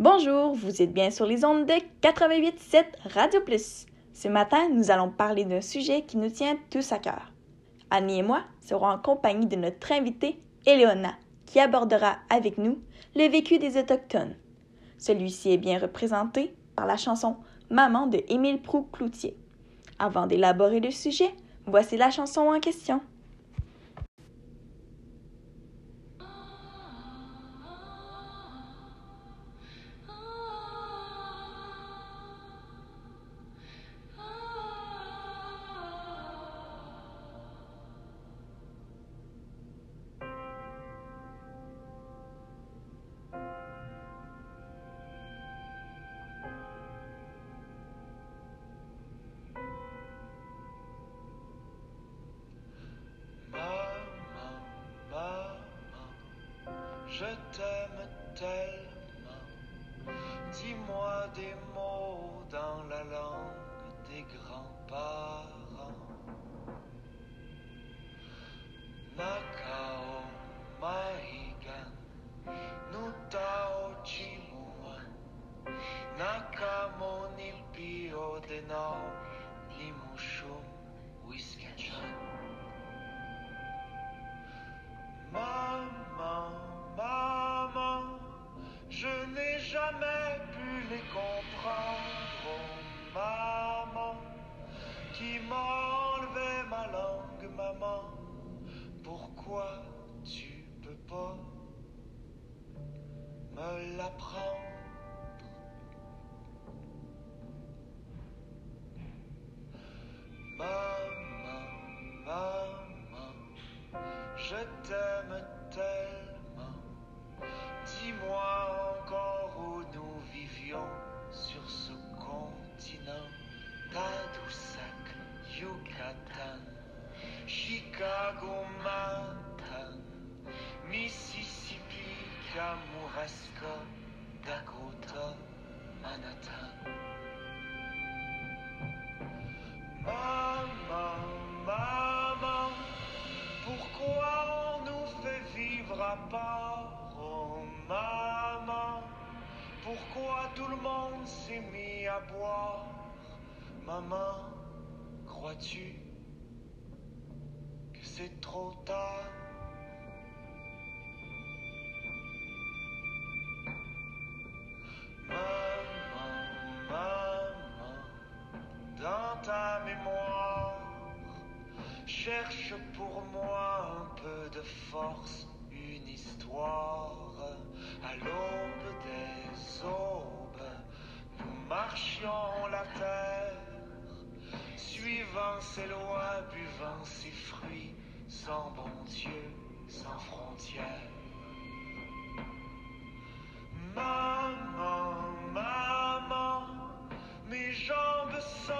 Bonjour, vous êtes bien sur les ondes de 88.7 Radio Plus. Ce matin, nous allons parler d'un sujet qui nous tient tous à cœur. Annie et moi serons en compagnie de notre invitée, Éléona, qui abordera avec nous le vécu des Autochtones. Celui-ci est bien représenté par la chanson Maman de Émile Proux-Cloutier. Avant d'élaborer le sujet, voici la chanson en question. Je t'aime tellement. Dis-moi des mots dans la langue des grands-parents. Nakao Mahigan, Nutao Chimuan, Nakamo Nilpio Denao, Limushum Maman, maman, je t'aime tellement. Dis-moi encore où nous vivions sur ce continent. Tadoussac, Yucatan, Chicago, Manhattan, Mississippi, Kamouraska, Maman, maman, pourquoi on nous fait vivre à part Oh maman, pourquoi tout le monde s'est mis à boire? Maman, crois-tu que c'est trop tard? Maman, maman, dans ta mémoire, cherche pour moi un peu de force, une histoire. À l'aube des aubes, nous marchions la terre, suivant ses lois, buvant ses fruits, sans bon Dieu, sans frontières. Maman, maman, mes jambes s'ennuient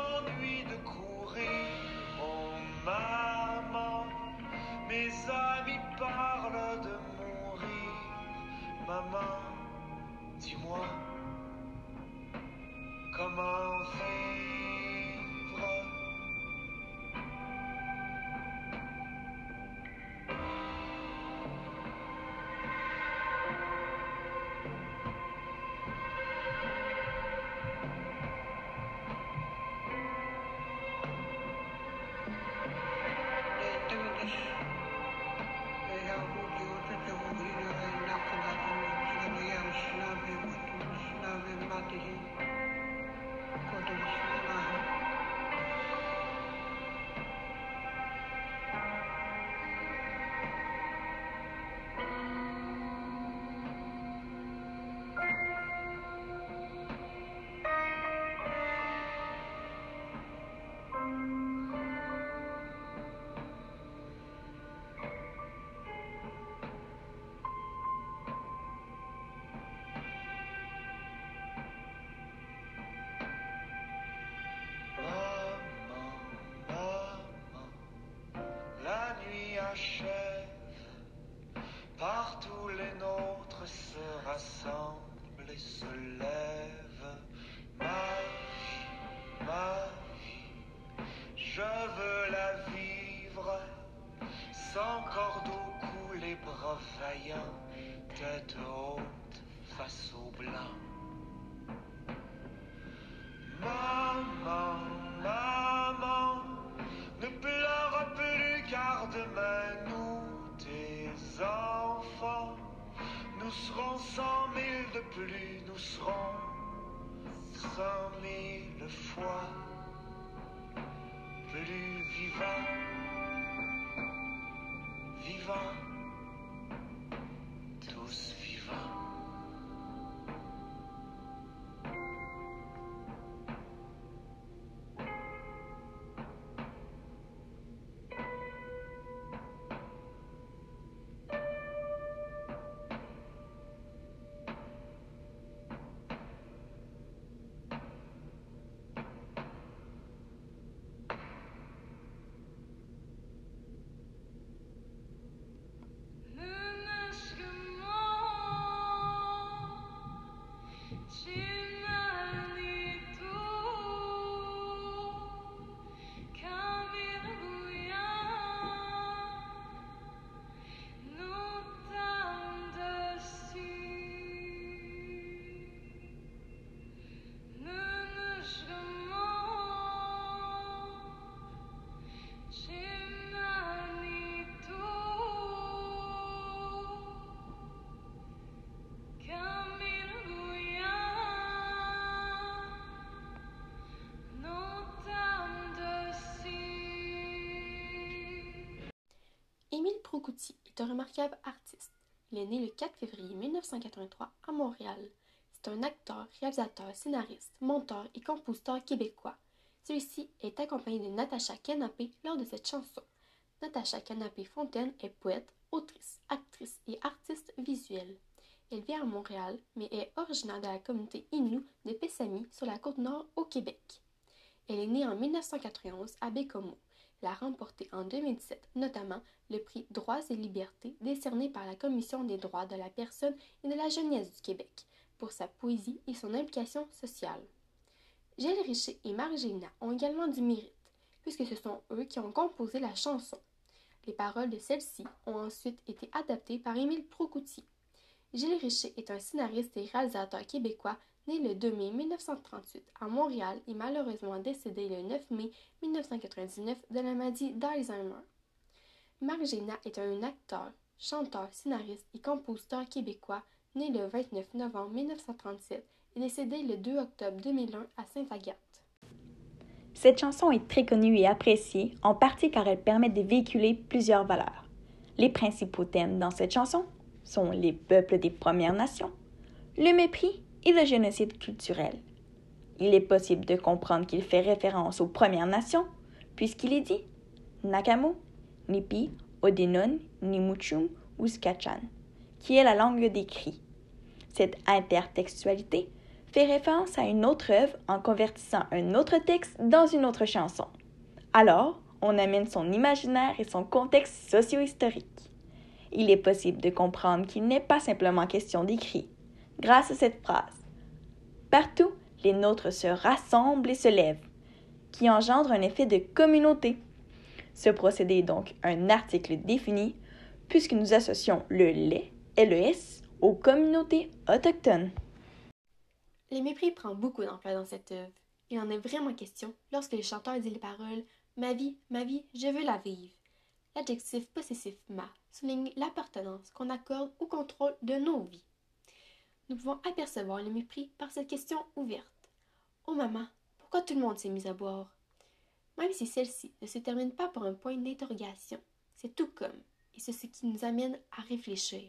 la chair, partout les nôtres se rassemblent et se lèvent. Marie, Marie, je veux la vivre, sans corde au cou, les bras vaillants, tête haute, face au blanc. Cent mille fois plus vivants, vivants, Remarquable artiste. Il est né le 4 février 1983 à Montréal. C'est un acteur, réalisateur, scénariste, monteur et compositeur québécois. Celui-ci est accompagné de Natacha Canapé lors de cette chanson. Natacha Canapé-Fontaine est poète, autrice, actrice et artiste visuelle. Elle vit à Montréal, mais est originaire de la communauté Innu de Pessamy sur la côte nord au Québec. Elle est née en 1991 à Bécomo. Elle a remporté en 2017 notamment le prix Droits et libertés décerné par la Commission des droits de la personne et de la jeunesse du Québec pour sa poésie et son implication sociale. Gilles Richer et Margina ont également du mérite, puisque ce sont eux qui ont composé la chanson. Les paroles de celle-ci ont ensuite été adaptées par Émile Procoutier. Gilles Richer est un scénariste et réalisateur québécois né le 2 mai 1938 à Montréal et malheureusement décédé le 9 mai 1999 de la maladie d'Alzheimer. Marc Géna est un acteur, chanteur, scénariste et compositeur québécois né le 29 novembre 1937 et décédé le 2 octobre 2001 à Sainte-Agathe. Cette chanson est très connue et appréciée, en partie car elle permet de véhiculer plusieurs valeurs. Les principaux thèmes dans cette chanson sont les peuples des Premières Nations, le mépris et le génocide culturel. Il est possible de comprendre qu'il fait référence aux Premières Nations, puisqu'il est dit Nakamo, Nipi, Odenon, Nimuchum ou Skachan, qui est la langue des cris. Cette intertextualité fait référence à une autre œuvre en convertissant un autre texte dans une autre chanson. Alors, on amène son imaginaire et son contexte socio-historique. Il est possible de comprendre qu'il n'est pas simplement question d'écrit, grâce à cette phrase. Partout, les nôtres se rassemblent et se lèvent, qui engendre un effet de communauté. Ce procédé est donc un article défini, puisque nous associons le lait, LES, aux communautés autochtones. Le mépris prend beaucoup d'ampleur dans cette œuvre. Il en est vraiment question lorsque le chanteur dit les paroles Ma vie, ma vie, je veux la vivre. L'adjectif possessif ma souligne l'appartenance qu'on accorde au contrôle de nos vies. Nous pouvons apercevoir le mépris par cette question ouverte. Oh maman, pourquoi tout le monde s'est mis à boire? Même si celle-ci ne se termine pas par un point d'interrogation, c'est tout comme, et c'est ce qui nous amène à réfléchir.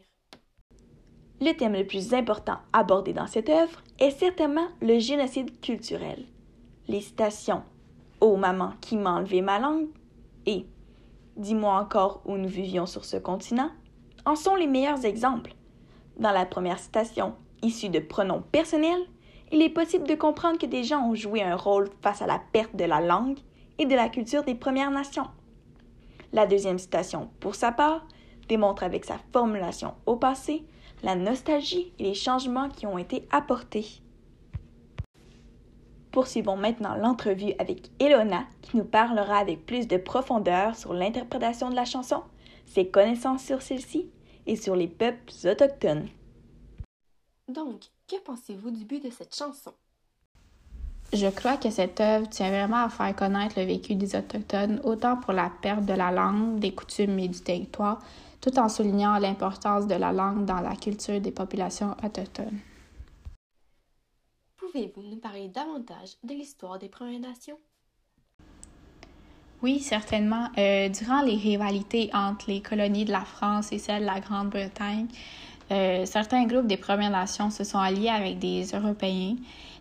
Le thème le plus important abordé dans cette œuvre est certainement le génocide culturel. Les citations Oh maman qui m'a enlevé ma langue et Dis-moi encore où nous vivions sur ce continent en sont les meilleurs exemples. Dans la première citation, issue de pronoms personnels, il est possible de comprendre que des gens ont joué un rôle face à la perte de la langue et de la culture des Premières Nations. La deuxième citation, pour sa part, démontre avec sa formulation au passé la nostalgie et les changements qui ont été apportés. Poursuivons maintenant l'entrevue avec Elona qui nous parlera avec plus de profondeur sur l'interprétation de la chanson, ses connaissances sur celle-ci et sur les peuples autochtones. Donc, que pensez-vous du but de cette chanson? Je crois que cette œuvre tient vraiment à faire connaître le vécu des Autochtones, autant pour la perte de la langue, des coutumes et du territoire, tout en soulignant l'importance de la langue dans la culture des populations autochtones. Pouvez-vous nous parler davantage de l'histoire des Premières Nations? Oui, certainement. Euh, durant les rivalités entre les colonies de la France et celles de la Grande-Bretagne, euh, certains groupes des Premières Nations se sont alliés avec des Européens.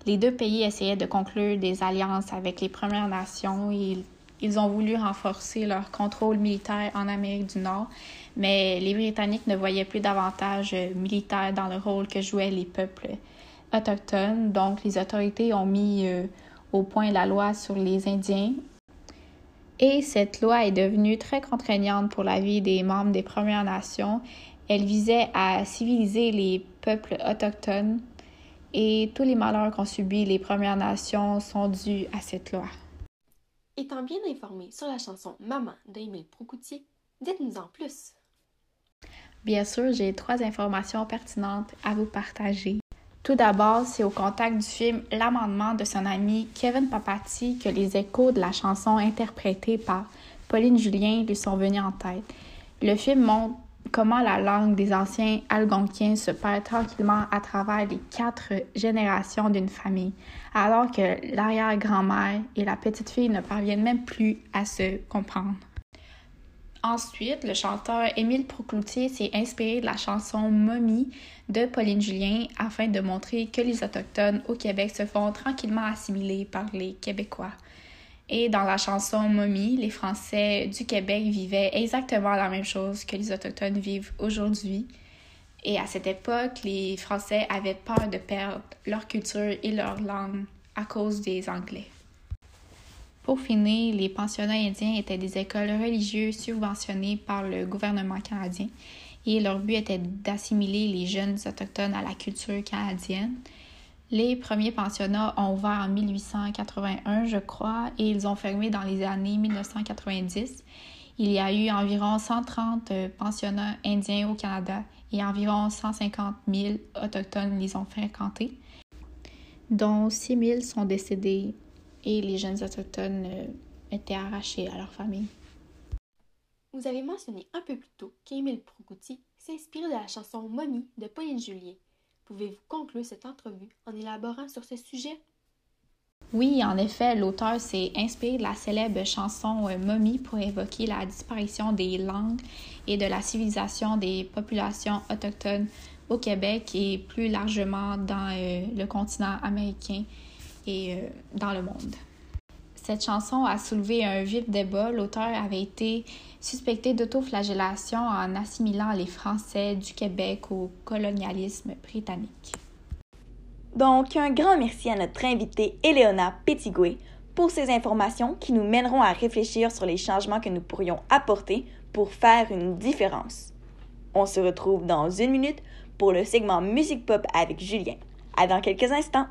Les deux pays essayaient de conclure des alliances avec les Premières Nations ils ont voulu renforcer leur contrôle militaire en Amérique du Nord, mais les Britanniques ne voyaient plus davantage militaire dans le rôle que jouaient les peuples autochtones. Donc, les autorités ont mis euh, au point la loi sur les Indiens et cette loi est devenue très contraignante pour la vie des membres des Premières Nations. Elle visait à civiliser les peuples autochtones et tous les malheurs qu'ont subis les Premières Nations sont dus à cette loi. Étant bien informé sur la chanson Maman d'Émile Procoutier, dites-nous en plus. Bien sûr, j'ai trois informations pertinentes à vous partager. Tout d'abord, c'est au contact du film L'amendement de son ami Kevin Papati que les échos de la chanson interprétée par Pauline Julien lui sont venus en tête. Le film montre comment la langue des anciens algonquiens se perd tranquillement à travers les quatre générations d'une famille, alors que l'arrière-grand-mère et la petite-fille ne parviennent même plus à se comprendre. Ensuite, le chanteur Émile Procloutier s'est inspiré de la chanson Mommy de Pauline Julien afin de montrer que les Autochtones au Québec se font tranquillement assimiler par les Québécois. Et dans la chanson Mommy, les Français du Québec vivaient exactement la même chose que les Autochtones vivent aujourd'hui. Et à cette époque, les Français avaient peur de perdre leur culture et leur langue à cause des Anglais. Pour finir, les pensionnats indiens étaient des écoles religieuses subventionnées par le gouvernement canadien et leur but était d'assimiler les jeunes autochtones à la culture canadienne. Les premiers pensionnats ont ouvert en 1881, je crois, et ils ont fermé dans les années 1990. Il y a eu environ 130 pensionnats indiens au Canada et environ 150 000 autochtones les ont fréquentés, dont 6 000 sont décédés et les jeunes autochtones euh, étaient arrachés à leur famille. Vous avez mentionné un peu plus tôt qu'Émile Procoutier s'inspirait de la chanson Mommy de Pauline Julien. Pouvez-vous conclure cette entrevue en élaborant sur ce sujet? Oui, en effet, l'auteur s'est inspiré de la célèbre chanson euh, Mommy pour évoquer la disparition des langues et de la civilisation des populations autochtones au Québec et plus largement dans euh, le continent américain et euh, dans le monde. Cette chanson a soulevé un vif débat. L'auteur avait été suspecté d'autoflagellation en assimilant les Français du Québec au colonialisme britannique. Donc, un grand merci à notre invitée Eleona Pettigoué pour ces informations qui nous mèneront à réfléchir sur les changements que nous pourrions apporter pour faire une différence. On se retrouve dans une minute pour le segment Musique Pop avec Julien. À dans quelques instants.